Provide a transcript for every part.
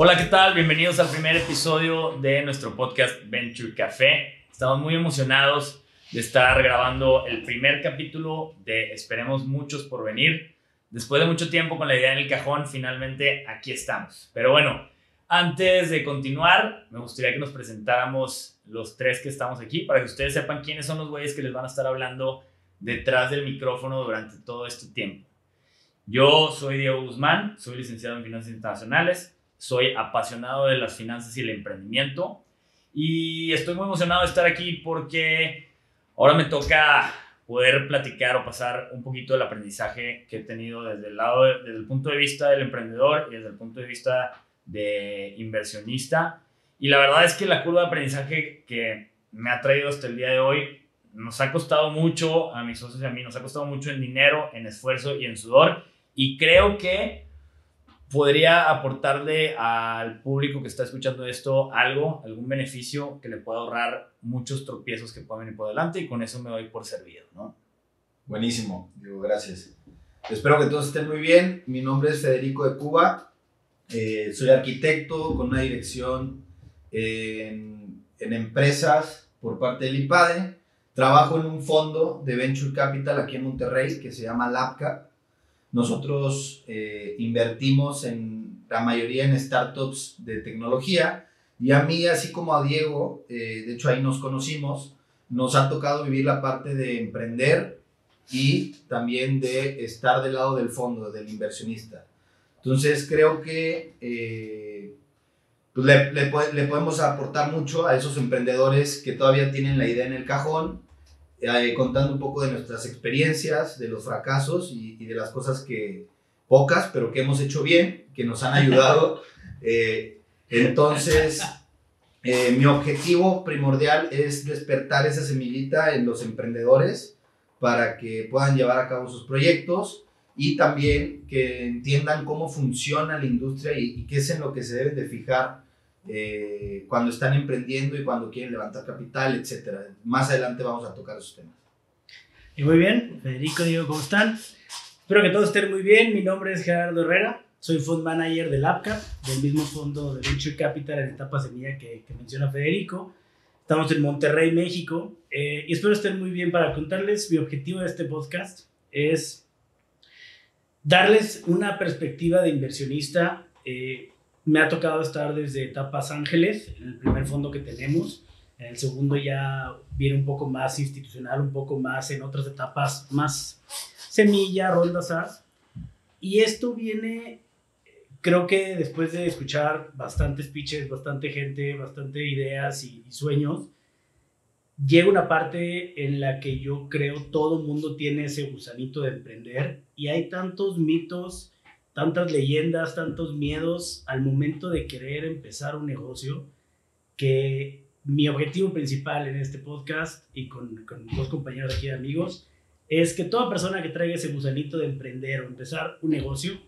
Hola, ¿qué tal? Bienvenidos al primer episodio de nuestro podcast Venture Café. Estamos muy emocionados de estar grabando el primer capítulo de Esperemos muchos por venir. Después de mucho tiempo con la idea en el cajón, finalmente aquí estamos. Pero bueno, antes de continuar, me gustaría que nos presentáramos los tres que estamos aquí para que ustedes sepan quiénes son los güeyes que les van a estar hablando detrás del micrófono durante todo este tiempo. Yo soy Diego Guzmán, soy licenciado en Finanzas Internacionales, soy apasionado de las finanzas y el emprendimiento y estoy muy emocionado de estar aquí porque ahora me toca poder platicar o pasar un poquito del aprendizaje que he tenido desde el lado, desde el punto de vista del emprendedor y desde el punto de vista de inversionista. Y la verdad es que la curva de aprendizaje que me ha traído hasta el día de hoy nos ha costado mucho, a mis socios y a mí, nos ha costado mucho en dinero, en esfuerzo y en sudor. Y creo que podría aportarle al público que está escuchando esto algo, algún beneficio que le pueda ahorrar muchos tropiezos que puedan venir por delante y con eso me doy por servido, ¿no? Buenísimo, digo, gracias. Espero que todos estén muy bien. Mi nombre es Federico de Cuba. Eh, soy arquitecto con una dirección en, en empresas por parte del IPADE. Trabajo en un fondo de Venture Capital aquí en Monterrey que se llama LabCap. Nosotros eh, invertimos en la mayoría en startups de tecnología y a mí, así como a Diego, eh, de hecho ahí nos conocimos, nos ha tocado vivir la parte de emprender y también de estar del lado del fondo, del inversionista. Entonces creo que eh, pues le, le, le, podemos aportar mucho a esos emprendedores que todavía tienen la idea en el cajón, eh, contando un poco de nuestras experiencias, de los fracasos y, y, de las cosas que pocas, pero que hemos hecho bien, que nos han ayudado. Eh, entonces, eh, mi objetivo primordial es despertar esa semillita en los emprendedores para que puedan llevar a cabo sus proyectos y también que entiendan cómo funciona la industria y, y qué es en lo que se deben de fijar eh, cuando están emprendiendo y cuando quieren levantar capital, etcétera. Más adelante vamos a tocar esos temas. Y muy bien, Federico, Diego, ¿cómo están? Espero que todos estén muy bien. Mi nombre es Gerardo Herrera, soy fund manager del APCAP, del mismo fondo de Venture Capital en etapa semilla que, que menciona Federico. Estamos en Monterrey, México, eh, y espero estén muy bien para contarles. Mi objetivo de este podcast es darles una perspectiva de inversionista. Eh, me ha tocado estar desde etapas ángeles, en el primer fondo que tenemos. En el segundo ya viene un poco más institucional, un poco más en otras etapas más semilla, rondas as. Y esto viene, creo que después de escuchar bastantes pitches, bastante gente, bastante ideas y, y sueños, llega una parte en la que yo creo todo mundo tiene ese gusanito de emprender y hay tantos mitos tantas leyendas, tantos miedos al momento de querer empezar un negocio, que mi objetivo principal en este podcast y con, con dos compañeros aquí de amigos es que toda persona que traiga ese gusanito de emprender o empezar un negocio,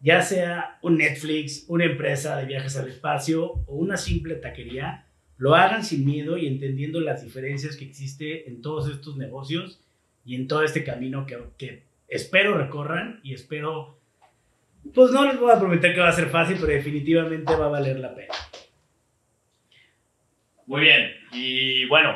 ya sea un Netflix, una empresa de viajes al espacio o una simple taquería, lo hagan sin miedo y entendiendo las diferencias que existe en todos estos negocios y en todo este camino que, que espero recorran y espero pues no les voy a prometer que va a ser fácil, pero definitivamente va a valer la pena. Muy bien, y bueno,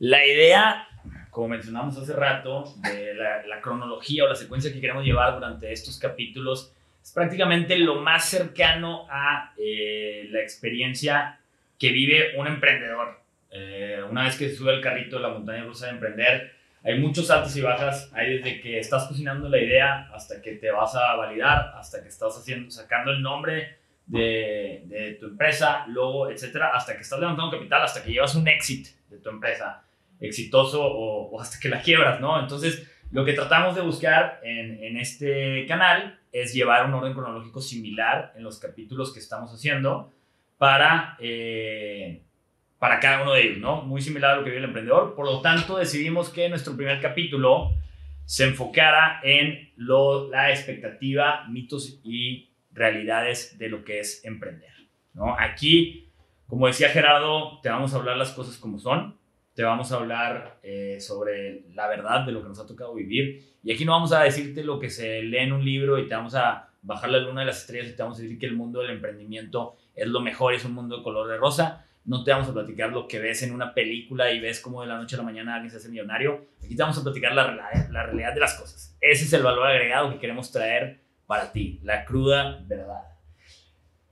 la idea, como mencionamos hace rato, de la, cronología o la secuencia que queremos llevar durante estos capítulos es prácticamente lo más cercano a eh, la experiencia que vive un emprendedor. Eh, una vez que se sube el carrito de la montaña rusa de emprender, hay muchos altos y bajas, hay desde que estás cocinando la idea hasta que te vas a validar, hasta que estás haciendo, sacando el nombre de, de tu empresa, logo, etcétera, hasta que estás levantando capital, hasta que llevas un éxito de tu empresa exitoso o, o, hasta que la quiebras, ¿no? Entonces, lo que tratamos de buscar en, en este canal es llevar un orden cronológico similar en los capítulos que estamos haciendo para... Eh, para cada uno de ellos, ¿no? Muy similar a lo que vive el emprendedor. Por lo tanto, decidimos que nuestro primer capítulo se enfocara en lo, la expectativa, mitos y realidades de lo que es emprender, ¿no? Aquí, como decía Gerardo, te vamos a hablar las cosas como son, te vamos a hablar eh, sobre la verdad de lo que nos ha tocado vivir y aquí no vamos a decirte lo que se lee en un libro y te vamos a bajar la luna de las estrellas y te vamos a decir que el mundo del emprendimiento es lo mejor, es un mundo de color de rosa. No te vamos a platicar lo que ves en una película y ves cómo de la noche a la mañana alguien se hace millonario. Aquí te vamos a platicar la, realidad de las cosas. Ese es el valor agregado que queremos traer para ti, la cruda verdad.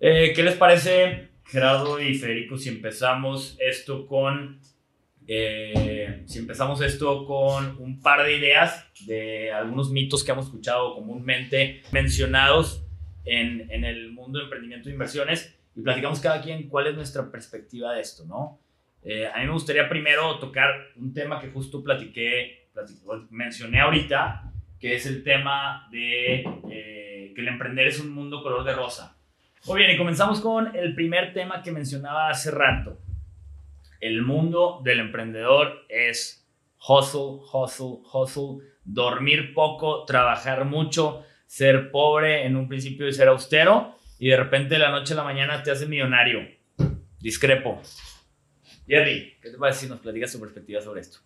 Eh, ¿Qué les parece, Gerardo y Federico, si empezamos esto con eh, si empezamos esto con un par de ideas de algunos mitos que hemos escuchado comúnmente mencionados en, en el mundo de emprendimiento e inversiones y platicamos cada quien cuál es nuestra perspectiva de esto, ¿no? Eh, a mí me gustaría primero tocar un tema que justo platiqué, mencioné ahorita, que es el tema de eh, que el emprender es un mundo color de rosa. Muy bien, y comenzamos con el primer tema que mencionaba hace rato, el mundo del emprendedor es hustle, hustle, hustle, dormir poco, trabajar mucho, ser pobre en un principio y ser austero y de repente de la noche a la mañana te haces millonario. Discrepo. Jerry, ¿qué te parece si nos platicas tu perspectiva sobre esto?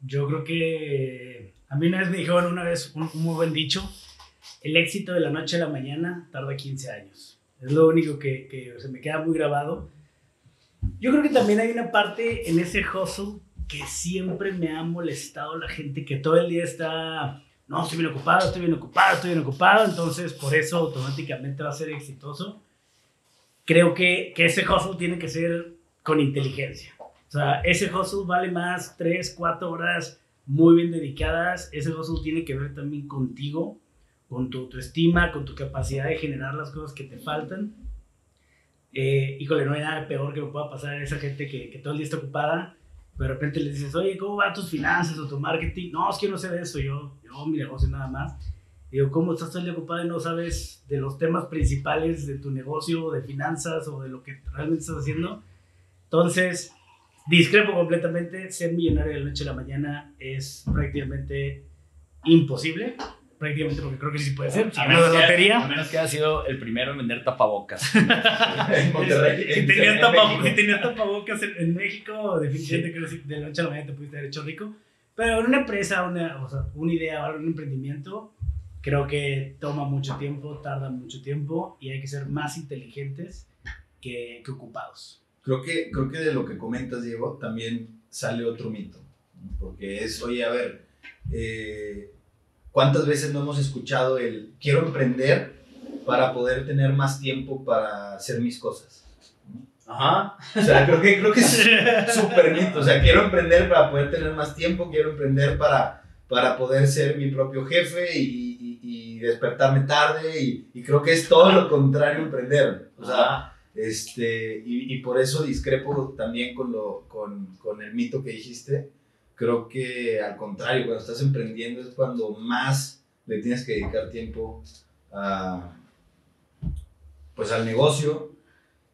Yo creo que a mí una vez me dijeron una vez un, muy buen dicho, el éxito de la noche a la mañana tarda 15 años. Es lo único que, que se me queda muy grabado yo creo que también hay una parte en ese hustle que siempre me ha molestado la gente que todo el día está, no, estoy bien ocupado, estoy bien ocupado, estoy bien ocupado, entonces por eso automáticamente va a ser exitoso. Creo que, que ese hustle tiene que ser con inteligencia. O sea, ese hustle vale más 3, 4 horas muy bien dedicadas. Ese hustle tiene que ver también contigo, con tu autoestima, con tu capacidad de generar las cosas que te faltan eh, híjole, no hay nada peor que me pueda pasar a esa gente que, que todo el día está ocupada, de repente le dices, oye, ¿cómo van tus finanzas o tu marketing? No, es que no sé de eso, yo, yo mi negocio nada más. Digo, ¿cómo estás día ocupado y no sabes de los temas principales de tu negocio, de finanzas o de lo que realmente estás haciendo? Entonces, discrepo completamente, ser millonario de la noche a la mañana es prácticamente imposible prácticamente porque creo que sí puede ser. a, menos que, a menos que haya sido el primero en vender tapabocas. en Monterrey. si, tenías tapabocas, en, México, definitivamente creo que de la noche a la mañana te pudiste haber hecho rico. Pero en una empresa, una, o sea, una idea o un emprendimiento, creo que toma mucho tiempo, tarda mucho tiempo y hay que ser más inteligentes que, que ocupados. Creo que, creo que de lo que comentas, Diego, también sale otro mito. Porque es, oye, a ver, eh, ¿Cuántas veces no hemos escuchado el quiero emprender para poder tener más tiempo para hacer mis cosas? Ajá. O sea, creo que, creo que es súper mito. O sea, quiero emprender para poder tener más tiempo, quiero emprender para, para poder ser mi propio jefe y, y, despertarme tarde. Y, y, creo que es todo lo contrario emprender. O sea, este, y, por eso discrepo también con, lo, con, con el mito que dijiste creo que al contrario, cuando estás emprendiendo es cuando más le tienes que dedicar tiempo a, pues al negocio,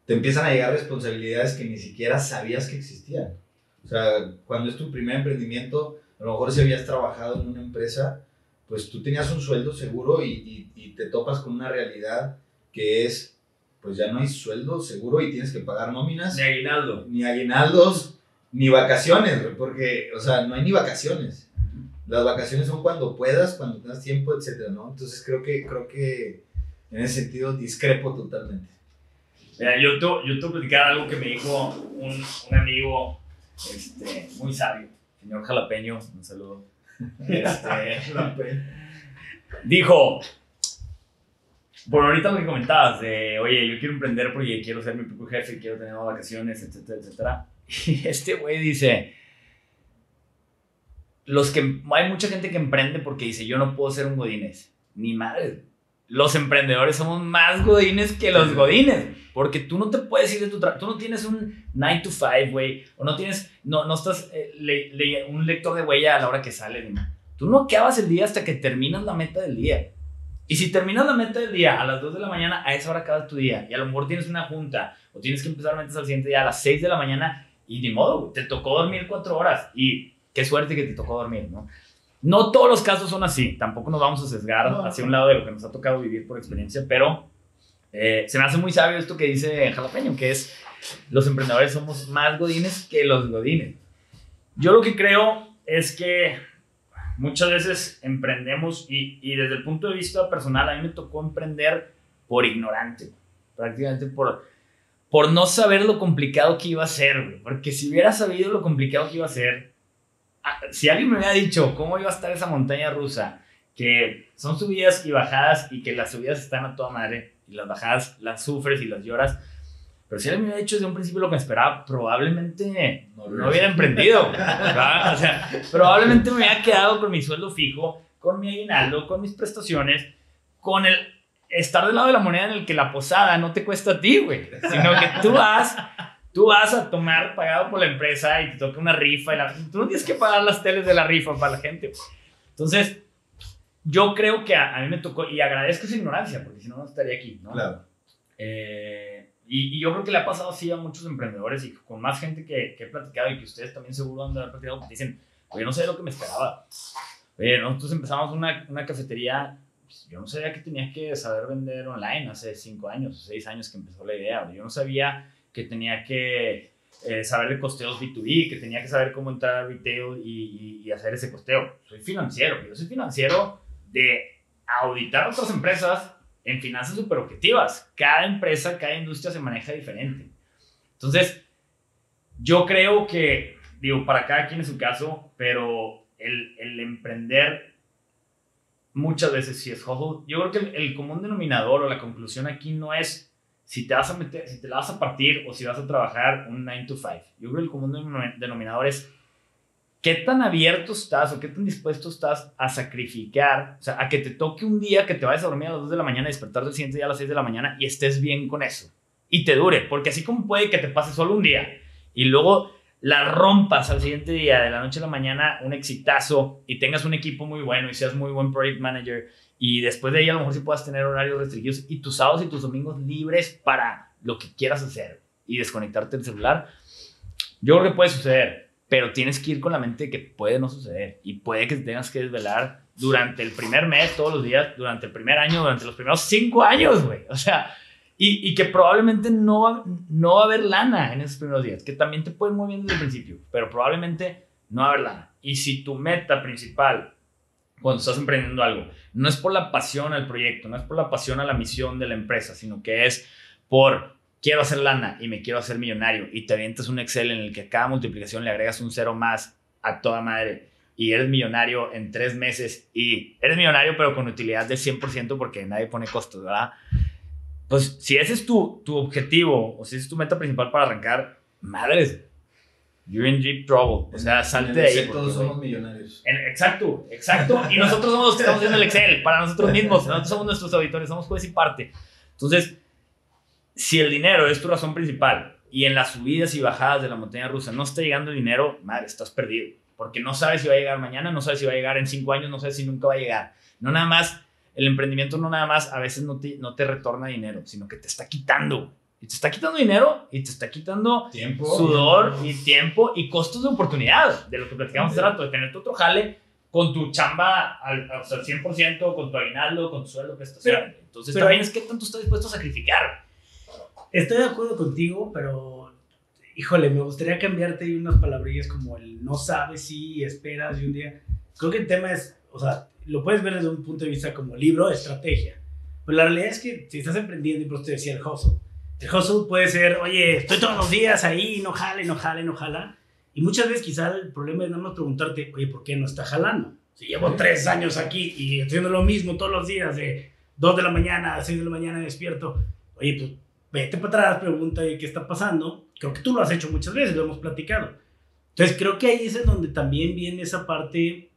te empiezan a llegar responsabilidades que ni siquiera sabías que existían. O sea, cuando es tu primer emprendimiento, a lo mejor si habías trabajado en una empresa, pues tú tenías un sueldo seguro y, y, te topas con una realidad que es, pues ya no hay sueldo seguro y tienes que pagar nóminas. Ni aguinaldo. Ni aguinaldos ni vacaciones, porque, o sea, no hay ni vacaciones. Las vacaciones son cuando puedas, cuando tengas tiempo, etcétera, ¿no? Entonces creo que, creo que en ese sentido discrepo totalmente. Mira, yo te, yo te voy a platicar algo que me dijo un, un amigo este, muy sabio, señor Jalapeño, un saludo. Este, dijo, por ahorita lo que comentabas, de, oye, yo quiero emprender porque quiero ser mi propio jefe, quiero tener más vacaciones, etcétera, etcétera y este güey dice, los que, hay mucha gente que emprende porque dice, yo no puedo ser un godines. Ni madre. Los emprendedores somos más godines que los godines. Porque tú no te puedes ir de tu trabajo. Tú no tienes un 9 to 5, güey. O no tienes, no, no estás eh, un lector de huella a la hora que sale. Tú no acabas el día hasta que terminas la meta del día. Y si terminas la meta del día a las 2 de la mañana, a esa hora acaba tu día. Y a lo mejor tienes una junta o tienes que empezar metas al siguiente día a las 6 de la mañana y ni modo, te tocó dormir cuatro horas y qué suerte que te tocó dormir, ¿no? No todos los casos son así, tampoco nos vamos a sesgar hacia un lado de lo que nos ha tocado vivir por experiencia, pero eh, se me hace muy sabio esto que dice Jalapeño, que es los emprendedores somos más godines que los godines. Yo lo que creo es que muchas veces emprendemos y, y desde el punto de vista personal a mí me tocó emprender por ignorante, prácticamente por, por no saber lo complicado que iba a ser, porque si hubiera sabido lo complicado que iba a ser, si alguien me hubiera dicho cómo iba a estar esa montaña rusa, que son subidas y bajadas y que las subidas están a toda madre y las bajadas las sufres y las lloras, pero si alguien me hubiera dicho desde un principio lo que me esperaba, probablemente no, hubiera emprendido. O sea, probablemente me hubiera quedado con mi sueldo fijo, con mi aguinaldo, con mis prestaciones, con el estar del lado de la moneda en el que la posada no te cuesta a ti, güey. Sino que tú vas, tú vas a tomar pagado por la empresa y te toca una rifa. Y la, tú no tienes que pagar las teles de la rifa para la gente. Entonces, yo creo que a, mí me tocó, y agradezco esa ignorancia, porque si no, no estaría aquí, ¿no? Claro. Eh, y, yo creo que le ha pasado así a muchos emprendedores y con más gente que, que he platicado y que ustedes también seguro han platicado, dicen, oye, no sé lo que me esperaba. Oye, nosotros empezamos una, una cafetería, pues, yo no sabía que tenía que saber vender online hace cinco años, seis años que empezó la idea. Yo no sabía que tenía que eh, saber de costeos B2B, que tenía que saber cómo entrar a retail y, y, hacer ese costeo. Soy financiero, yo soy financiero de auditar otras empresas en finanzas súper objetivas. Cada empresa, cada industria se maneja diferente. Entonces, yo creo que, digo, para cada quien en su caso, pero el, el emprender muchas veces sí es hustle. Yo creo que el, el, común denominador o la conclusión aquí no es si te vas a meter, si te la vas a partir o si vas a trabajar un 9 to 5. Yo creo que el común denominador es ¿qué tan abierto estás o qué tan dispuesto estás a sacrificar? O sea, a que te toque un día que te vayas a dormir a las 2 de la mañana y despertar del siguiente día a las 6 de la mañana y estés bien con eso. Y te dure, porque así como puede que te pase solo un día y luego la rompas al siguiente día, de la noche a la mañana, un exitazo y tengas un equipo muy bueno y seas muy buen project manager y después de ahí a lo mejor sí puedas tener horarios restringidos y tus sábados y tus domingos libres para lo que quieras hacer y desconectarte del celular. Yo creo que puede suceder, pero tienes que ir con la mente de que puede no suceder y puede que te tengas que desvelar durante el primer mes, todos los días, durante el primer año, durante los primeros cinco años, güey. O sea, y, y, que probablemente no va, no va a haber lana en esos primeros días, que también te pueden muy bien desde el principio, pero probablemente no va a haber lana. Y si tu meta principal cuando estás emprendiendo algo, no es por la pasión al proyecto, no es por la pasión a la misión de la empresa, sino que es por quiero hacer lana y me quiero hacer millonario y te avientas un Excel en el que a cada multiplicación le agregas un cero más a toda madre y eres millonario en tres meses y eres millonario pero con utilidad del 100% porque nadie pone costos, ¿verdad? Pues si ese es tu, tu objetivo o si ese es tu meta principal para arrancar, madres, you're in deep trouble. O sea, salte de ahí. Todos somos millonarios. exacto, exacto. Y nosotros somos los que estamos haciendo el Excel para nosotros mismos. Nosotros somos nuestros auditores, somos juez y parte. Entonces, si el dinero es tu razón principal y en las subidas y bajadas de la montaña rusa no está llegando el dinero, madre, estás perdido. Porque no sabes si va a llegar mañana, no sabes si va a llegar en cinco años, no sabes si nunca va a llegar. No nada más, el emprendimiento no nada más a veces no te, no te retorna dinero, sino que te está quitando. Y te está quitando dinero y te está quitando tiempo, sudor y tiempo y costos de oportunidad, de lo que platicamos hace rato, de tener otro jale con tu chamba al, al 100%, con tu aguinaldo, con tu sueldo que estás haciendo. Entonces pero- también es que tanto estás dispuesto a sacrificar. Estoy de acuerdo contigo, pero híjole, me gustaría cambiarte unas palabrillas como el no sabes si esperas y un día. Creo que el tema es, o sea, lo puedes ver desde un punto de vista como libro de estrategia. Pero la realidad es que si estás emprendiendo, y por eso te decía el hustle. El hustle puede ser, oye, estoy todos los días ahí, no jala, y no jala, y no jala. Y muchas veces quizá el problema es nada más preguntarte, oye, ¿por qué no está jalando? Si llevo tres años aquí y estoy haciendo lo mismo todos los días, de 2 de la mañana a 6 de la mañana despierto. Oye, pues vete para atrás, pregunta ¿y qué está pasando. Creo que tú lo has hecho muchas veces, lo hemos platicado. Entonces creo que ahí es donde también viene esa parte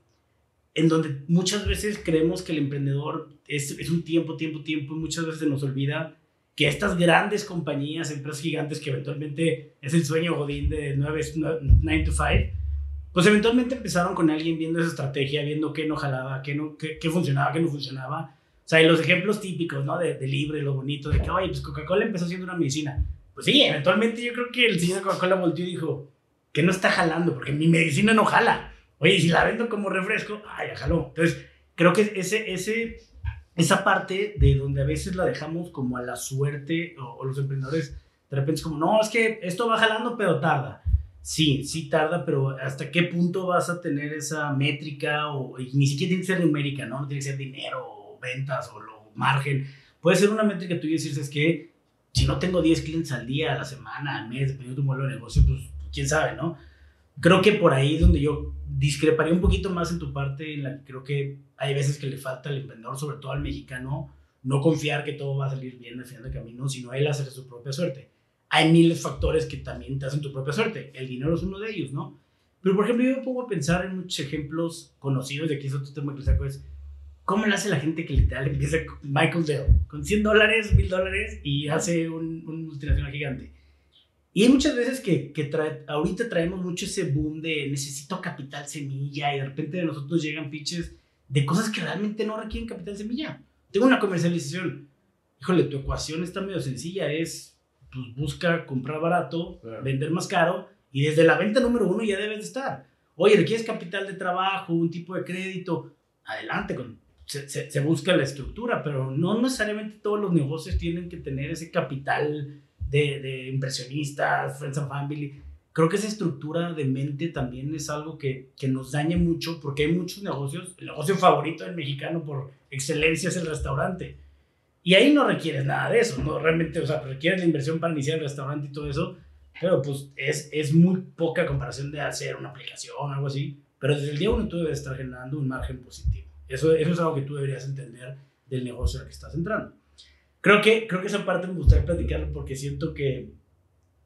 en donde muchas veces creemos que el emprendedor es, es un tiempo, tiempo, tiempo, y muchas veces nos olvida que estas grandes compañías, empresas gigantes, que eventualmente es el sueño godín de 9, 9 to 5, pues eventualmente empezaron con alguien viendo esa estrategia, viendo qué no jalaba, qué, no, qué, qué funcionaba, qué no funcionaba. O sea, y los ejemplos típicos, ¿no? De, de libre, lo bonito, de que, oye, pues Coca-Cola empezó siendo una medicina. Pues sí, eventualmente yo creo que el señor de Coca-Cola volteó y dijo, que no está jalando, porque mi medicina no jala. Oye, si la vendo como refresco, ay, jaló. Entonces, creo que ese, ese, esa parte de donde a veces la dejamos como a la suerte, o, o los emprendedores, de repente es como, no, es que esto va jalando, pero tarda. Sí, sí tarda, pero ¿hasta qué punto vas a tener esa métrica? O, y ni siquiera tiene que ser numérica, ¿no? No tiene que ser dinero, o ventas o lo, margen. Puede ser una métrica tuya y decir, es que si no tengo 10 clientes al día, a la semana, al mes, dependiendo de tu modelo de negocio, pues quién sabe, ¿no? Creo que por ahí es donde yo discreparía un poquito más en tu parte, en la que creo que hay veces que le falta al emprendedor, sobre todo al mexicano, no confiar que todo va a salir bien al final del camino, sino él hacer su propia suerte hay miles de factores que también te hacen tu propia suerte. El dinero es uno de ellos, ¿no? Pero, por ejemplo, yo me pongo a pensar en muchos ejemplos conocidos, de aquí es otro tema que saco, es cómo le hace la gente que literal empieza Michael Dell, con 100 dólares, 1000 dólares, y hace un, un, multinacional gigante. Y hay muchas veces que, que trae, ahorita traemos mucho ese boom de necesito capital semilla, y de repente de nosotros llegan pitches de cosas que realmente no requieren capital semilla. Tengo una comercialización. Híjole, tu ecuación está medio sencilla, es pues busca comprar barato, vender más caro y desde la venta número uno ya debes de estar. Oye, requieres capital de trabajo, un tipo de crédito, adelante, con, se, se, busca la estructura, pero no necesariamente todos los negocios tienen que tener ese capital de, de impresionistas, friends and family. Creo que esa estructura de mente también es algo que, que nos daña mucho porque hay muchos negocios. El negocio favorito del mexicano por excelencia es el restaurante y ahí no requieres nada de eso, no realmente, o sea, requieres la inversión para iniciar el restaurante y todo eso, pero pues es, es muy poca comparación de hacer una aplicación algo así. Pero desde el día uno tú debes estar generando un margen positivo. Eso, eso es algo que tú deberías entender del negocio al que estás entrando. Creo que, creo que esa parte me gustaría platicarlo porque siento que,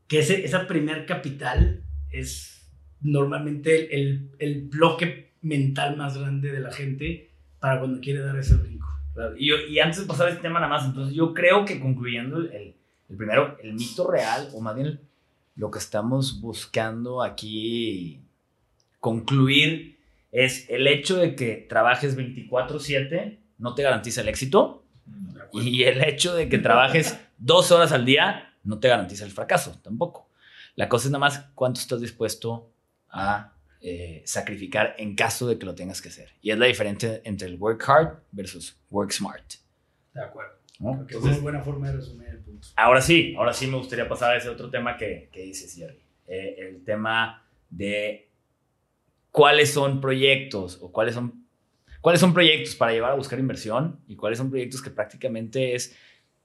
que ese, esa primer capital es normalmente el, el bloque mental más grande de la gente para cuando quiere dar ese brinco. Y, y, antes de pasar este tema nada más, entonces yo creo que concluyendo el, el, primero, el mito real, o más bien lo que estamos buscando aquí concluir, es el hecho de que trabajes 24/7 no te garantiza el éxito y el hecho de que trabajes dos horas al día no te garantiza el fracaso tampoco. La cosa es nada más cuánto estás dispuesto a eh, sacrificar en caso de que lo tengas que hacer. Y es la diferencia entre el work hard versus work smart. De acuerdo. es una buena forma de resumir el punto. Ahora sí, ahora sí me gustaría pasar a ese otro tema que, que dices, Jerry. Eh, el tema de cuáles son proyectos o cuáles son, cuáles son proyectos para llevar a buscar inversión y cuáles son proyectos que prácticamente es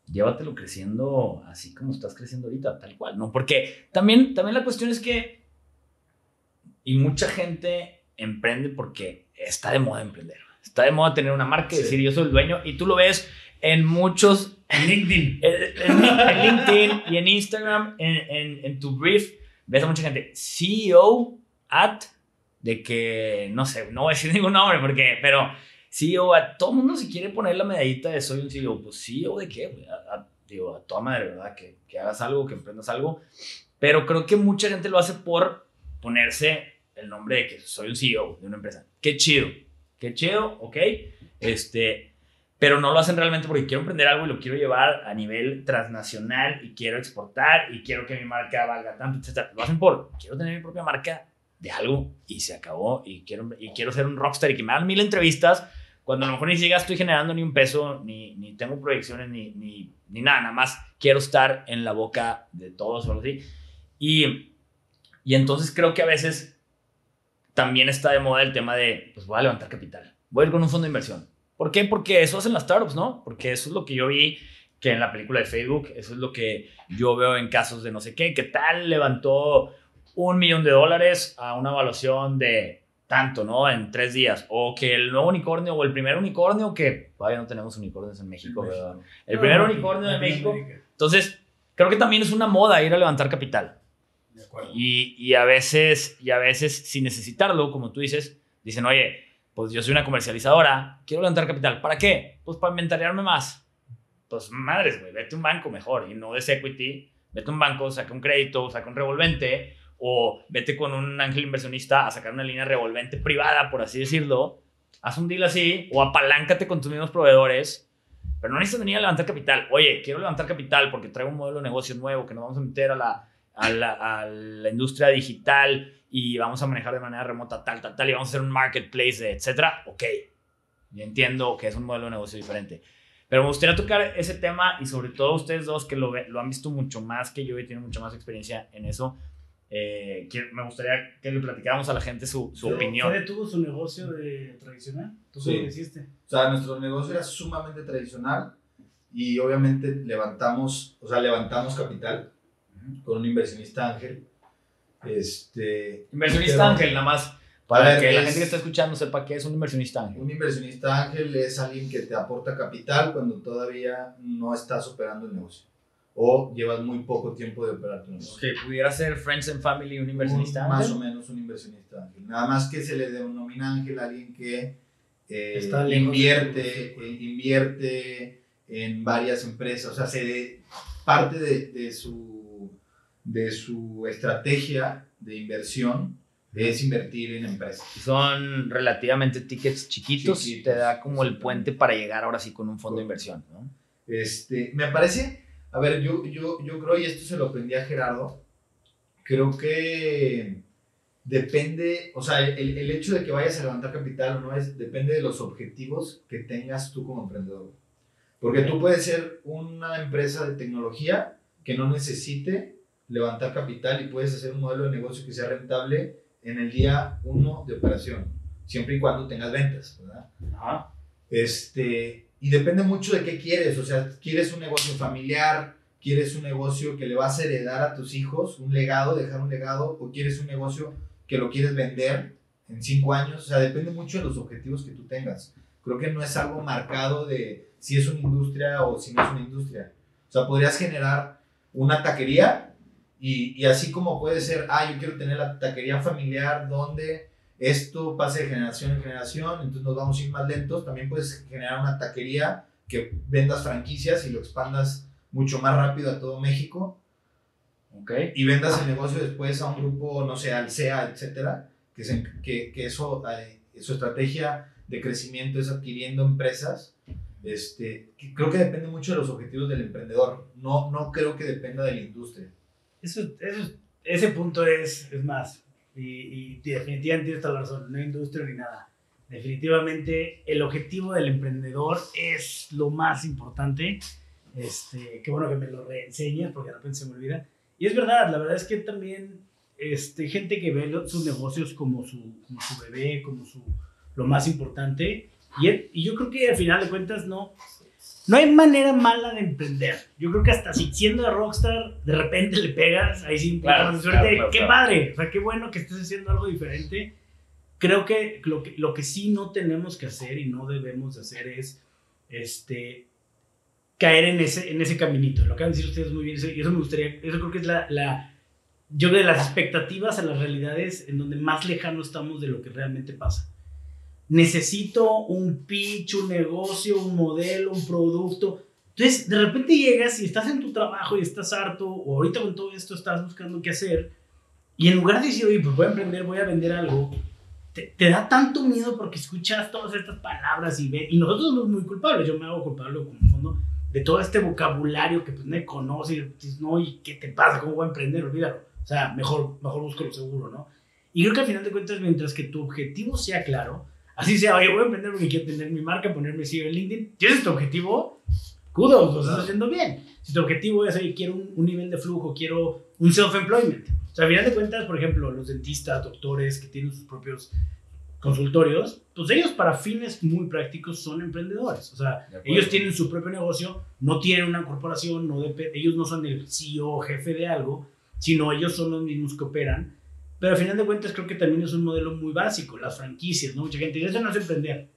llévatelo creciendo así como estás creciendo ahorita, tal cual, ¿no? Porque también, también la cuestión es que y mucha gente emprende porque está de moda emprender. Está de moda tener una marca y decir yo soy el dueño. Y tú lo ves en muchos... En LinkedIn. En, LinkedIn y en Instagram, en, en, tu brief, ves a mucha gente CEO at de que, no sé, no voy a decir ningún nombre porque, pero CEO at, todo mundo se quiere poner la medallita de soy un CEO. Pues CEO de qué, digo, a toda madre, ¿verdad? Que, que hagas algo, que emprendas algo. Pero creo que mucha gente lo hace por ponerse el nombre de que soy un CEO de una empresa. Qué chido, qué chido, ok. Este, pero no lo hacen realmente porque quiero emprender algo y lo quiero llevar a nivel transnacional y quiero exportar y quiero que mi marca valga tanto, etc. Lo hacen por, quiero tener mi propia marca de algo y se acabó y quiero, y quiero ser un rockstar y que me hagan mil entrevistas cuando a lo mejor ni siquiera estoy generando ni un peso, ni, ni tengo proyecciones, ni, ni, ni, nada, nada más quiero estar en la boca de todos o algo así. Y, y entonces creo que a veces también está de moda el tema de, pues voy a levantar capital, voy a ir con un fondo de inversión. ¿Por qué? Porque eso hacen las startups, ¿no? Porque eso es lo que yo vi que en la película de Facebook, eso es lo que yo veo en casos de no sé qué, que tal levantó un millón de dólares a una evaluación de tanto, ¿no? En tres días. O que el nuevo unicornio o el primer unicornio, que todavía no tenemos unicornios en México, ¿verdad? El primer unicornio de México. Entonces, creo que también es una moda ir a levantar capital. Y, y, a veces, y a veces, sin necesitarlo, como tú dices, dicen, oye, pues yo soy una comercializadora, quiero levantar capital. ¿Para qué? Pues para inventariarme más. Pues madres, güey, vete a un banco mejor y no de equity. Vete a un banco, saca un crédito, saca un revolvente o vete con un ángel inversionista a sacar una línea revolvente privada, por así decirlo. Haz un deal así o apaláncate con tus mismos proveedores. Pero no necesitas venir a levantar capital. Oye, quiero levantar capital porque traigo un modelo de negocio nuevo que nos vamos a meter a la, a la, industria digital y vamos a manejar de manera remota tal, tal, tal, y vamos a hacer un marketplace, etcétera, ok. Yo entiendo que es un modelo de negocio diferente. Pero me gustaría tocar ese tema y sobre todo ustedes dos que lo, lo han visto mucho más que yo y tienen mucha más experiencia en eso. Eh, me gustaría que le platicáramos a la gente su, su opinión. ¿Fede tuvo su negocio de tradicional? ¿Tú sí. cómo hiciste? O sea, nuestro negocio era sumamente tradicional y obviamente levantamos, o sea, levantamos capital con un inversionista ángel. Este, inversionista ángel, nada más. Para que la gente que está escuchando sepa qué es un inversionista ángel. Un inversionista ángel es alguien que te aporta capital cuando todavía no estás operando el negocio o llevas muy poco tiempo de operar tu negocio. Que pudiera ser Friends and Family un inversionista Más o menos un inversionista ángel. Nada más que se le denomina ángel a alguien que eh, invierte, eh, invierte en varias empresas, o sea, se parte de, de, su, de su estrategia de inversión es invertir en empresas. Son relativamente tickets chiquitos, y te da como el puente para llegar ahora sí con un fondo de inversión. ¿no? Este, me parece a ver, yo, yo, yo creo, y esto se lo aprendí a Gerardo, creo que depende, o sea, el, el, hecho de que vayas a levantar capital o no es, depende de los objetivos que tengas tú como emprendedor. Porque tú puedes ser una empresa de tecnología que no necesite levantar capital y puedes hacer un modelo de negocio que sea rentable en el día uno de operación, siempre y cuando tengas ventas, ¿verdad? Ajá. Este, y depende mucho de qué quieres, o sea, quieres un negocio familiar, quieres un negocio que le vas a heredar a tus hijos, un legado, dejar un legado, o quieres un negocio que lo quieres vender en cinco años, o sea, depende mucho de los objetivos que tú tengas. Creo que no es algo marcado de si es una industria o si no es una industria. O sea, podrías generar una taquería y, y así como puede ser, ah, yo quiero tener la taquería familiar donde esto pasa de generación en generación, entonces nos vamos a ir más lentos. También puedes generar una taquería que vendas franquicias y lo expandas mucho más rápido a todo México. Okay. Y vendas el negocio después a un grupo, no sé, al SEA, etcétera, que, que, que eso, eh, su estrategia de crecimiento es adquiriendo empresas. Este, creo que depende mucho de los objetivos del emprendedor. No, no creo que dependa de la industria. Eso, eso, ese punto es, es más, y, definitivamente tienes toda la razón, no industria ni nada. Definitivamente el objetivo del emprendedor es lo más importante. Este, qué bueno que me lo reenseñas porque de repente se me olvida. Y es verdad, la verdad es que también este, gente que ve sus negocios como su, como su bebé, como su, lo más importante. Y, y yo creo que al final de cuentas no, no hay manera mala de emprender. Yo creo que hasta si siendo de rockstar, de repente le pegas, ahí sí, claro, suerte. qué padre, o sea, qué bueno que estés haciendo algo diferente. Creo que lo, que lo que sí no tenemos que hacer y no debemos hacer es este, caer en ese, en ese caminito. Lo que han dicho ustedes muy bien, y eso me gustaría, eso creo que es la, la, yo de las expectativas a las realidades en donde más lejano estamos de lo que realmente pasa necesito un pitch, un negocio, un modelo, un producto. Entonces, de repente llegas y estás en tu trabajo y estás harto, o ahorita con todo esto estás buscando qué hacer, y en lugar de decir, oye, pues voy a emprender, voy a vender algo, te, da tanto miedo porque escuchas todas estas palabras y, ve, y nosotros somos muy culpables, yo me hago culpable como fondo de todo este vocabulario que pues no conoce, y dices, no, ¿y qué te pasa? ¿Cómo voy a emprender? Olvídalo. O sea, mejor, mejor busco lo seguro, ¿no? Y creo que al final de cuentas, mientras que tu objetivo sea claro, Así sea, oye, voy a emprender porque quiero tener mi marca, ponerme CEO en LinkedIn. ¿Tienes tu objetivo? Kudos, lo estás haciendo bien. Si tu objetivo es, oye, quiero un, nivel de flujo, quiero un self-employment. O sea, al final de cuentas, por ejemplo, los dentistas, doctores que tienen sus propios consultorios, pues ellos para fines muy prácticos son emprendedores. O sea, ellos tienen su propio negocio, no tienen una corporación, no ellos no son el CEO jefe de algo, sino ellos son los mismos que operan pero al final de cuentas creo que también es un modelo muy básico, las franquicias, ¿no? Mucha gente dice, eso no es emprender.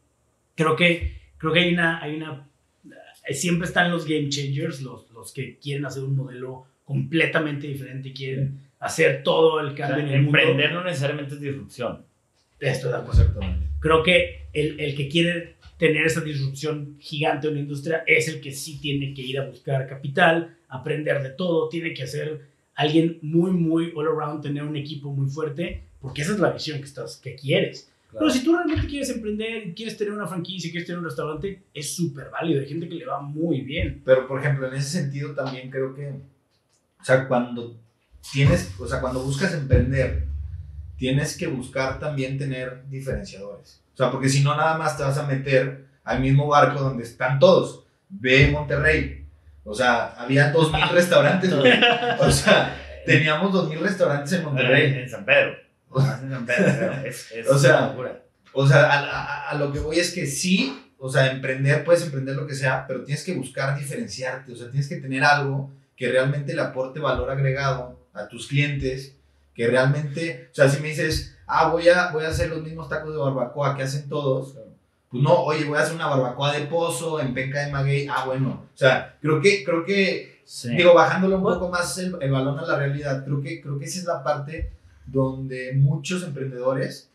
Creo que, creo que hay una, hay una, eh, siempre están los game changers, los, los que quieren hacer un modelo completamente diferente, quieren hacer todo el cambio en el Emprender no necesariamente es disrupción. Esto de acuerdo. Creo que el, el que quiere tener esa disrupción gigante en la industria es el que sí tiene que ir a buscar capital, aprender de todo, tiene que hacer alguien muy, muy all around, tener un equipo muy fuerte, porque esa es la visión que, estás, que quieres. Pero si tú realmente quieres emprender, quieres tener una franquicia, quieres tener un restaurante, es súper válido. Hay gente que le va muy bien. Pero, por ejemplo, en ese sentido también creo que, o sea, cuando tienes, o sea, cuando buscas emprender, tienes que buscar también tener diferenciadores. O sea, porque si no, nada más te vas a meter al mismo barco donde están todos. Ve Monterrey, o sea, había dos mil restaurantes, O sea, teníamos 2.000 restaurantes en Monterrey. En San Pedro. En San Pedro, es, es O sea, una locura. O sea, a, a- a lo que voy es que sí, o sea, emprender, puedes emprender lo que sea, pero tienes que buscar diferenciarte, o sea, tienes que tener algo que realmente le aporte valor agregado a tus clientes, que realmente, o sea, si me dices, ah, voy a, voy a hacer los mismos tacos de barbacoa que hacen todos, pues no, oye, voy a hacer una barbacoa de pozo en penca de maguey, ah, bueno, o sea, creo que, creo que Sí. Digo, bajándole un poco más el, el balón a la realidad, creo que, creo que esa es la parte donde muchos emprendedores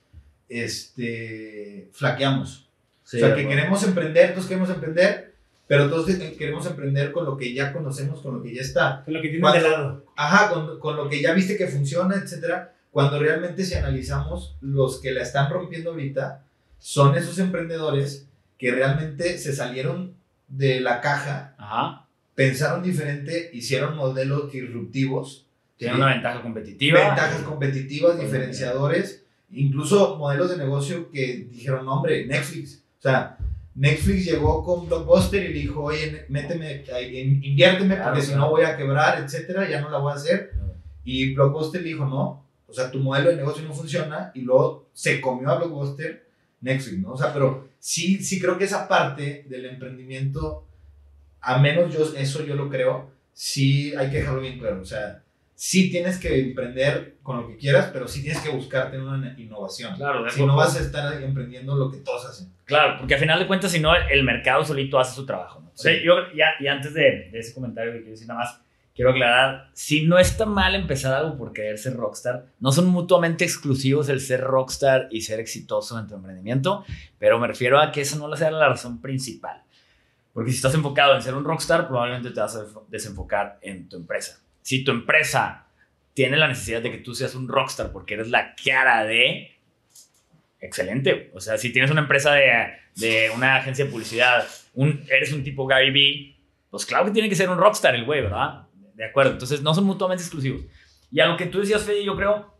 este, flaqueamos. Sí, o sea, que acuerdo. queremos emprender, todos queremos emprender, pero todos que- queremos emprender con lo que ya conocemos, con lo que ya está. Con lo que tienes Cuando- de lado. Ajá, con, con lo que ya viste que funciona, etcétera. Cuando realmente si analizamos los que la están rompiendo ahorita, son esos emprendedores que realmente se salieron de la caja, Ajá. pensaron diferente, hicieron modelos disruptivos, Tiene ¿sí? una ventaja competitiva. ventajas competitivas, diferenciadores, incluso modelos de negocio que dijeron, "No, hombre, Netflix. O sea, Netflix llegó con Blockbuster y le dijo, oye, méteme, inviérteme Claro, porque si claro. no voy a quebrar, etcétera, ya no la voy a hacer. Y Blockbuster le dijo, no, o sea, tu modelo de negocio no funciona y luego se comió a Blockbuster Netflix, ¿no? O sea, pero sí, sí creo que esa parte del emprendimiento, a menos yo, eso yo lo creo, sí hay que dejarlo bien claro, o sea, sí tienes que emprender con lo que quieras, pero sí tienes que buscarte una innovación. Claro, de Si no vas a estar emprendiendo lo que todos hacen. Claro, porque al final de cuentas, si no, el mercado solito hace su trabajo. ¿no? O sea, Sí. yo, ya, y antes de, de ese comentario que quiero decir nada más, quiero aclarar, si no está mal empezar algo por querer ser rockstar, no son mutuamente exclusivos el ser rockstar y ser exitoso en tu emprendimiento, pero me refiero a que esa no sea la razón principal. Porque si estás enfocado en ser un rockstar, probablemente te vas a desenfocar en tu empresa. Si tu empresa tiene la necesidad de que tú seas un rockstar porque eres la cara de, excelente. O sea, si tienes una empresa de, de una agencia de publicidad, un, eres un tipo Gary Vee, pues claro que tiene que ser un rockstar el güey, ¿verdad? De acuerdo. Entonces no son mutuamente exclusivos. Y a lo que tú decías, Fede, yo creo,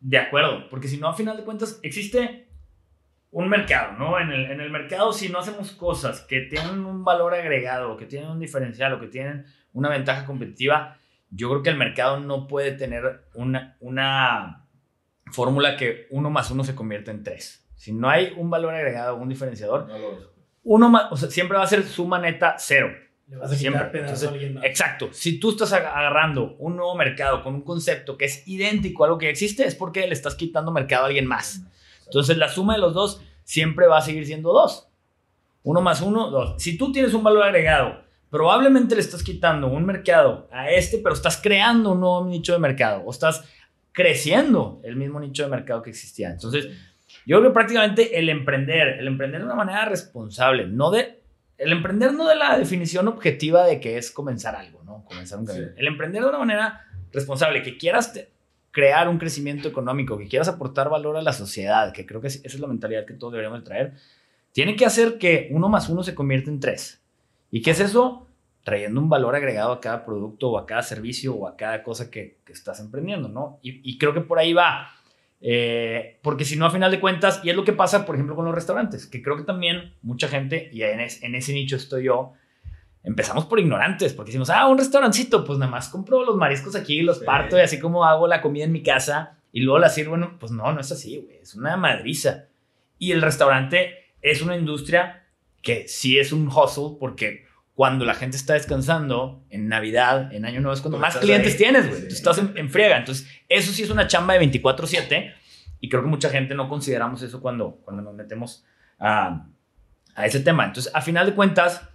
de acuerdo. Porque si no, a final de cuentas, existe un mercado, ¿no? En el, en el mercado, si no hacemos cosas que tienen un valor agregado, que tienen un diferencial, o que tienen una ventaja competitiva, yo creo que el mercado no puede tener una, una fórmula que uno más uno se convierta en tres. Si no hay un valor agregado, un diferenciador, No uno más, o sea, siempre va a ser suma neta cero. Le vas a Siempre. quitar pedazo Entonces, a alguien más. Exacto. Si tú estás ag- agarrando un nuevo mercado con un concepto que es idéntico a algo que existe, es porque le estás quitando mercado a alguien más. Entonces, la suma de los dos siempre va a seguir siendo dos. Uno más uno, dos. Si tú tienes un valor agregado, probablemente le estás quitando un mercado a este, pero estás creando un nuevo nicho de mercado o estás creciendo el mismo nicho de mercado que existía. Entonces, yo creo que prácticamente el emprender, el emprender de una manera responsable, no de el emprender no de la definición objetiva de que es comenzar algo, ¿no? Comenzar un camino. Sí. El emprender de una manera responsable, que quieras te- crear un crecimiento económico, que quieras aportar valor a la sociedad, que creo que es- esa es la mentalidad que todos deberíamos de traer, tiene que hacer que uno más uno se convierta en tres. ¿Y qué es eso? Trayendo un valor agregado a cada producto o a cada servicio o a cada cosa que, que estás emprendiendo, ¿no? Y, y creo que por ahí va. Eh, porque si no, a final de cuentas, y es lo que pasa, por ejemplo, con los restaurantes, que creo que también mucha gente, y en, es- en ese nicho estoy yo, empezamos por ignorantes, porque decimos, ah, un restaurancito, pues nada más compro los mariscos aquí, los Sí. parto y así como hago la comida en mi casa y luego la sirvo, pues no, no es así, güey, es una madriza. Y el restaurante es una industria que sí es un hustle, porque cuando la gente está descansando, en Navidad, en Año Nuevo, es cuando más clientes ahí. tienes, güey. Sí. Tú estás en, en friega. Entonces, eso sí es una chamba de 24-7 y creo que mucha gente no consideramos eso cuando, cuando nos metemos a, a ese tema. Entonces, a final de cuentas,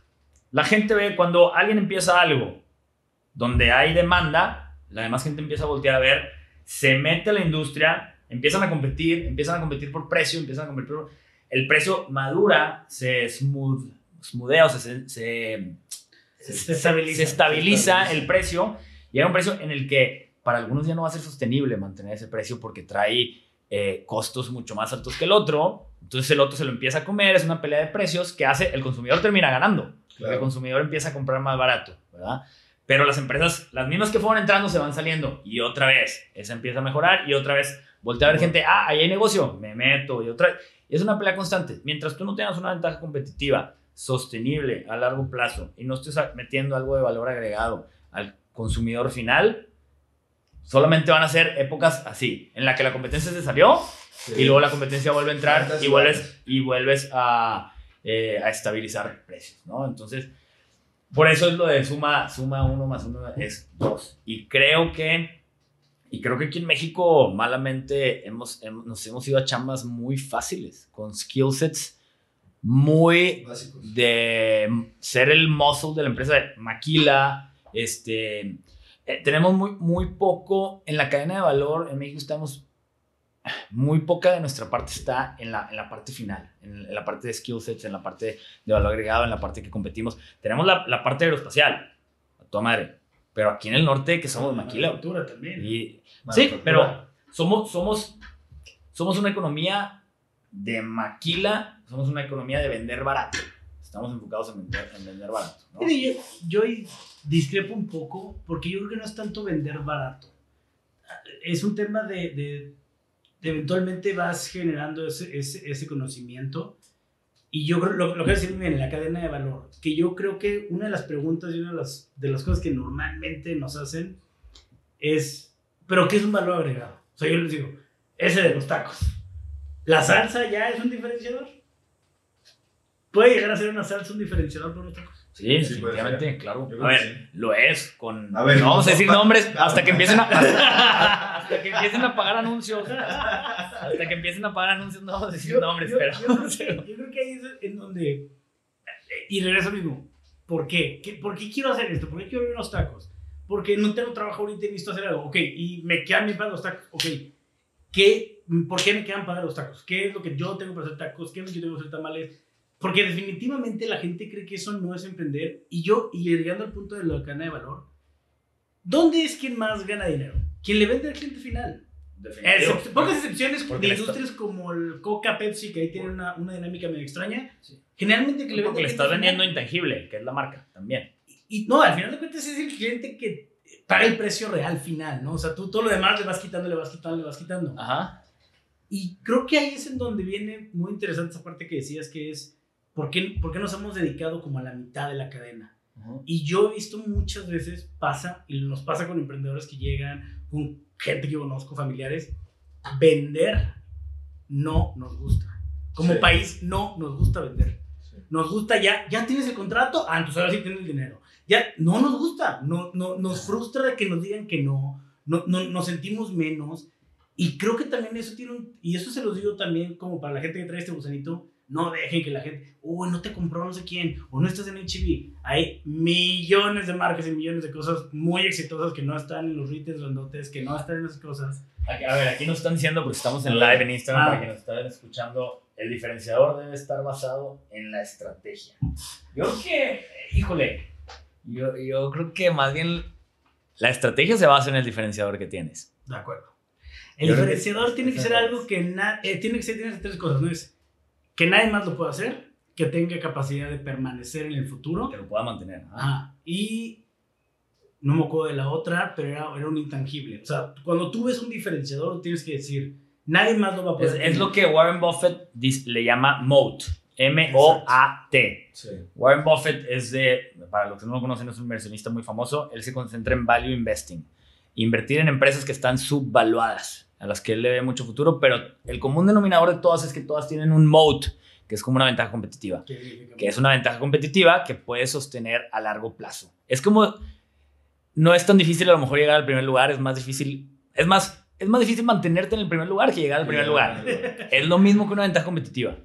la gente ve cuando alguien empieza algo donde hay demanda, la demás gente empieza a voltear a ver, se mete a la industria, empiezan a competir, empiezan a competir por precio, empiezan a competir por... El precio madura, se smooth, smoothea, o sea, se, se, Se estabiliza. se estabiliza Se estabiliza. el precio y hay un precio en el que para algunos ya no va a ser sostenible mantener ese precio porque trae eh, costos mucho más altos que el otro. Entonces el otro se lo empieza a comer, es una pelea de precios que hace, el consumidor termina ganando. Claro. El consumidor empieza a comprar más barato, ¿verdad? Pero las empresas, las mismas que fueron entrando, se van saliendo. Y otra vez, esa empieza a mejorar y otra vez voltea a ver gente, ah, ahí hay negocio, me meto. Y otra vez, es una pelea constante. Mientras tú no tengas una ventaja competitiva sostenible a largo plazo y no estés metiendo algo de valor agregado al consumidor final, Solamente van a ser épocas así, en la que la competencia se salió Sí. y luego la competencia vuelve a entrar y vuelves, y vuelves a, eh, a estabilizar precios, ¿no? Entonces, por eso es lo de suma, suma uno más uno es dos. Y creo que, y creo que aquí en México malamente hemos, hemos- nos hemos ido a chambas muy fáciles, con skill sets muy Básicos. de ser el muscle de la empresa de maquila. Este, eh, tenemos muy, muy poco en la cadena de valor. En México estamos, muy poca de nuestra parte está en la, en la parte final, en, en la parte de skill sets, en la parte de valor agregado, en la parte que competimos. Tenemos la, la parte aeroespacial, a toda madre. Pero aquí en el norte, que somos maquila. Manufactura también. Y, sí, pero somos, somos, somos una economía de maquila, somos una economía de vender barato. Estamos enfocados en vender, en vender barato. ¿no? Yo, yo discrepo un poco porque yo creo que no es tanto vender barato. Es un tema de, de- eventualmente vas generando ese, ese, ese conocimiento. Y yo creo, lo, lo que decir bien, en la cadena de valor, que yo creo que una de las preguntas y una de las, de las cosas que normalmente nos hacen es, ¿pero qué es un valor agregado? O sea, yo les digo, ese de los tacos. ¿La salsa ya es un diferenciador? ¿Puede llegar a ser una salsa un diferenciador para unos tacos? Sí, Sí, definitivamente, claro. A ver, sí. lo es con... A ver, no vamos a decir nombres hasta que empiecen a... hasta que empiecen a pagar anuncios. Hasta que empiecen a pagar anuncios no vamos a decir Yo- nombres, yo- pero... Yo, creo que, yo creo que ahí es en donde. Y regreso al mismo. ¿Por qué? ¿Qué- ¿Por qué quiero hacer esto? ¿Por qué quiero abrir unos tacos? Porque no tengo trabajo ahorita y necesito hacer algo. Ok, y me quedan mis para los tacos. Ok, ¿qué, ¿por qué me quedan para los tacos? ¿Qué es lo que yo tengo para hacer tacos? ¿Qué es lo que yo tengo para hacer tamales? Porque definitivamente la gente cree que eso no es emprender. Y yo, y llegando al punto de la cadena de valor, ¿dónde es quien más gana dinero? Quien le vende al cliente final. Definitivo. Excep- pocas excepciones Porque de le está- industrias como el Coca, Pepsi, que ahí tienen una, una dinámica medio extraña. Sí. Generalmente que le Porque le estás vendiendo final. intangible, que es la marca, también. Y no, al final de cuentas es el cliente que paga el precio real final, ¿no? O sea, tú todo lo demás le vas quitando, le vas quitando, le vas quitando. Ajá. Y creo que ahí es en donde viene muy interesante esa parte que decías que es, ¿por qué, por qué nos hemos dedicado como a la mitad de la cadena? Y yo he visto muchas veces, pasa, y nos pasa con emprendedores que llegan, con gente que yo conozco, familiares, vender no nos gusta. Como Sí. país no nos gusta vender. Sí. Nos gusta ya, ya tienes el contrato, ah, entonces ahora sí tienes el dinero. Ya no nos gusta, no, no, nos frustra de que nos digan que no, no, no, nos sentimos menos. Y creo que también eso tiene un, y eso se los digo también como para la gente que trae este gusanito, no dejen que la gente, uy, no te compró no sé quién, o no estás en HB. Hay millones de marcas y millones de cosas muy exitosas que no están en los retails grandotes, que no están en esas cosas. A ver, aquí nos están diciendo, porque estamos en live en Instagram, Ah. para que nos estén escuchando, el diferenciador debe estar basado en la estrategia. Yo creo que, híjole, yo, yo creo que más bien la estrategia se basa en el diferenciador que tienes. De acuerdo. El Yo creo que- diferenciador tiene que ser algo que na- eh, tiene que ser tiene tres cosas, no es que nadie más lo pueda hacer, que tenga capacidad de permanecer en el futuro, Que lo pueda mantener. ¿ah? Ajá. y no me acuerdo de la otra, pero era, era un intangible. O sea, cuando tú ves un diferenciador, tienes que decir, nadie más lo va a Es, poder. es lo que Warren Buffett le llama MOAT. M-O-A-T. Sí. Warren Buffett es de, para los que no lo conocen, es un inversionista muy famoso. Él se concentra en value investing. Invertir en empresas que están subvaluadas, a las que él le ve mucho futuro, pero el común denominador de todas es que todas tienen un moat, que es como una ventaja competitiva. Que es una ventaja competitiva que puedes sostener a largo plazo. Es como, no es tan difícil a lo mejor llegar al primer lugar, es más difícil, es más, es más difícil mantenerte en el primer lugar que llegar al primer lugar. Es lo mismo que una ventaja competitiva.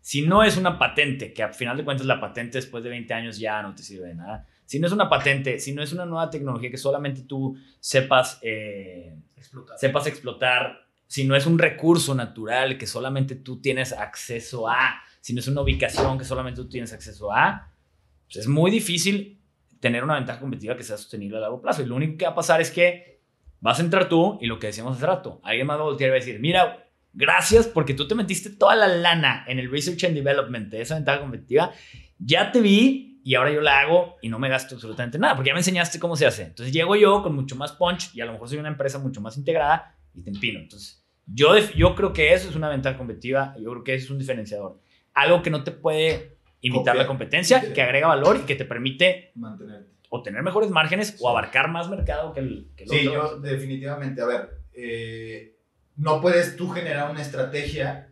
Si no es una patente, que al final de cuentas la patente después de 20 años ya no te sirve de nada. Si no es una patente, si no es una nueva tecnología que solamente tú sepas, eh, Explotar. sepas explotar, si no es un recurso natural que solamente tú tienes acceso a, si no es una ubicación que solamente tú tienes acceso a, pues es muy difícil tener una ventaja competitiva que sea sostenible a largo plazo. Y lo único que va a pasar es que vas a entrar tú y lo que decíamos hace rato, alguien más va a voltear y va a decir, mira, gracias porque tú te metiste toda la lana en el research and development de esa ventaja competitiva, ya te vi y ahora yo la hago y no me gasto absolutamente nada, porque ya me enseñaste cómo se hace. Entonces llego yo con mucho más punch y a lo mejor soy una empresa mucho más integrada y te empino. Entonces, yo, yo creo que eso es una ventaja competitiva, yo creo que eso es un diferenciador. Algo que no te puede imitar Copiar. la competencia, Sí. que agrega valor y que te permite Mantenerte. o tener mejores márgenes o abarcar más mercado que el, que el Sí, otro. yo definitivamente, a ver, eh, no puedes tú generar una estrategia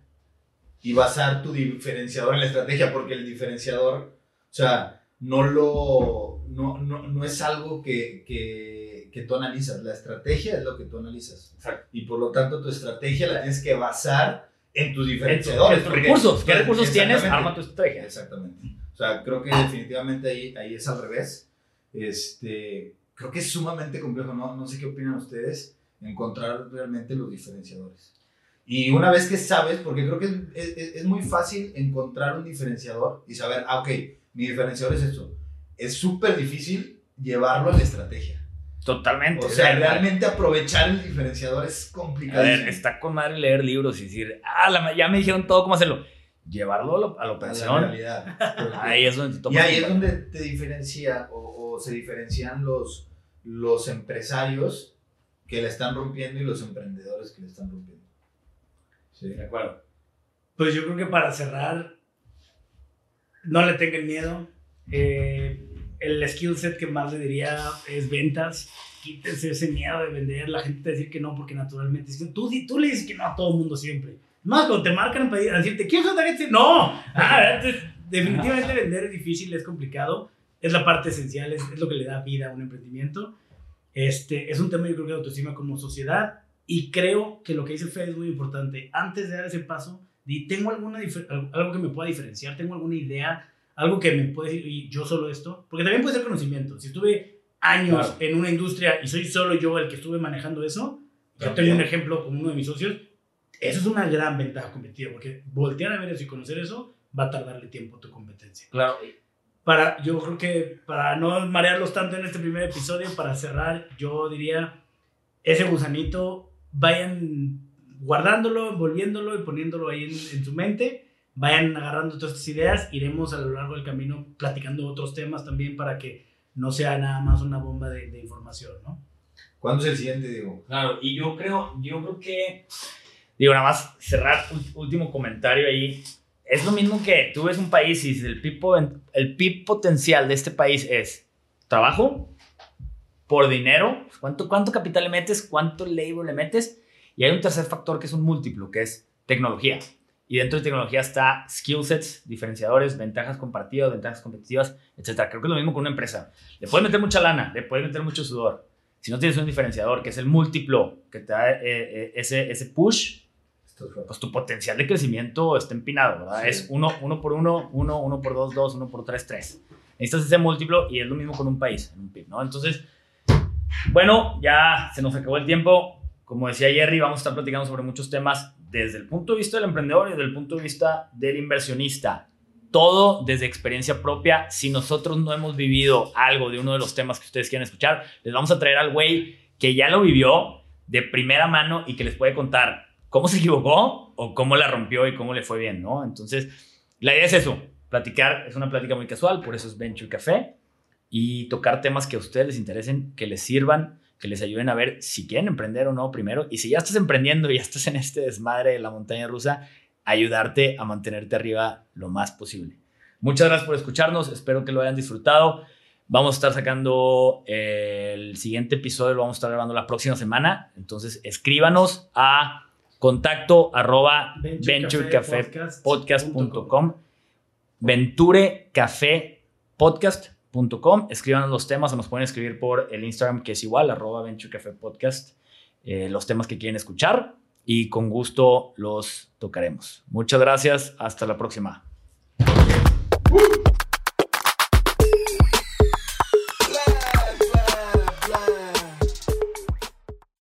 y basar tu diferenciador en la estrategia, porque el diferenciador, o sea, no lo, no, no, no es algo que, que, que tú analizas, la estrategia es lo que tú analizas. Exacto. Y por lo tanto tu estrategia la tienes que basar en tus En tu- diferenciadores. en tus recursos. ¿Qué recursos tienes? Arma tu estrategia. Exactamente. O sea, creo que definitivamente ahí, ahí es al revés. Este, creo que es sumamente complejo, ¿no? No sé qué opinan ustedes, encontrar realmente los diferenciadores. Y una vez que sabes, porque creo que es, es- es muy fácil encontrar un diferenciador y saber, ah, ok, mi diferenciador es esto. Es súper difícil llevarlo a la estrategia. Totalmente. O sea, realmente aprovechar el diferenciador es A complicado. ver, está con madre leer libros y decir, ah, la ya me dijeron todo cómo hacerlo. Llevarlo a, lo- a la a la operación. realidad. Ahí es donde te Y ahí es donde te diferencia o, o se diferencian los, los empresarios que la están rompiendo y los emprendedores que la están rompiendo. Sí. De acuerdo. Pues yo creo que para cerrar, no le tengan miedo. Eh, el skill set que más le diría es ventas. Quítense ese miedo de vender. La gente te decir que no porque naturalmente. Tú, tú le dices que no a todo el mundo siempre. Más cuando te marcan para decirte, ¿quieres una tarjeta? No. Ah, entonces, definitivamente vender es difícil, es complicado. Es la parte esencial, es, es lo que le da vida a un emprendimiento. Este, es un tema, yo creo que de autoestima como sociedad. Y creo que lo que dice Fede es muy importante. Antes de dar ese paso, di, tengo alguna algo- que me pueda diferenciar, tengo alguna idea, algo que me puede decir, "Oye, yo solo esto. Porque también puede ser conocimiento. Si estuve años Claro. en una industria y soy solo yo el que estuve manejando eso, yo tengo un ejemplo con uno de mis socios. Eso es una gran ventaja competitiva, porque voltear a ver eso y conocer eso va a tardarle tiempo a tu competencia Claro. para, yo creo que para no marearlos tanto en este primer episodio, para cerrar, yo diría, ese gusanito, vayan guardándolo, envolviéndolo y poniéndolo ahí en, en su mente, vayan agarrando todas estas ideas, iremos a lo largo del camino platicando otros temas también para que no sea nada más una bomba de, de información, ¿no? ¿Cuándo es el siguiente, Diego? Claro, y yo creo, yo creo que, digo, nada más cerrar un último comentario ahí. Es lo mismo que tú ves un país y el PIB, el PIB potencial de este país es trabajo por dinero, cuánto, cuánto capital le metes, cuánto labor le metes, y hay un tercer factor que es un múltiplo, que es tecnología. Y dentro de tecnología está skill sets, diferenciadores, ventajas compartidas, ventajas competitivas, etc. Creo que es lo mismo con una empresa. Le puedes meter mucha lana, le puedes meter mucho sudor, si no tienes un diferenciador, que es el múltiplo, que te da eh, eh, ese, ese push, pues tu potencial de crecimiento está empinado, ¿verdad? Sí. Es uno, uno por uno, uno, uno por dos, dos, uno por tres, tres. Necesitas ese múltiplo y es lo mismo con un país, en un PIB, ¿no? Entonces, bueno, ya se nos acabó el tiempo. Como decía Jerry, vamos a estar platicando sobre muchos temas desde el punto de vista del emprendedor y desde el punto de vista del inversionista. Todo desde experiencia propia. Si nosotros no hemos vivido algo de uno de los temas que ustedes quieren escuchar, les vamos a traer al güey que ya lo vivió de primera mano y que les puede contar cómo se equivocó o cómo la rompió y cómo le fue bien, ¿no? Entonces, la idea es eso, platicar, es una plática muy casual, por eso es Venture Café, y tocar temas que a ustedes les interesen, que les sirvan, que les ayuden a ver si quieren emprender o no primero, y si ya estás emprendiendo y ya estás en este desmadre de la montaña rusa, ayudarte a mantenerte arriba lo más posible. Muchas gracias por escucharnos, espero que lo hayan disfrutado. Vamos a estar sacando eh, el siguiente episodio, lo vamos a estar grabando la próxima semana. Entonces, escríbanos a contacto arroba venturecafepodcast.com Escríbanos los temas o nos pueden escribir por el Instagram que es igual, arroba eh, los temas que quieren escuchar y con gusto los tocaremos. Muchas gracias, hasta la próxima.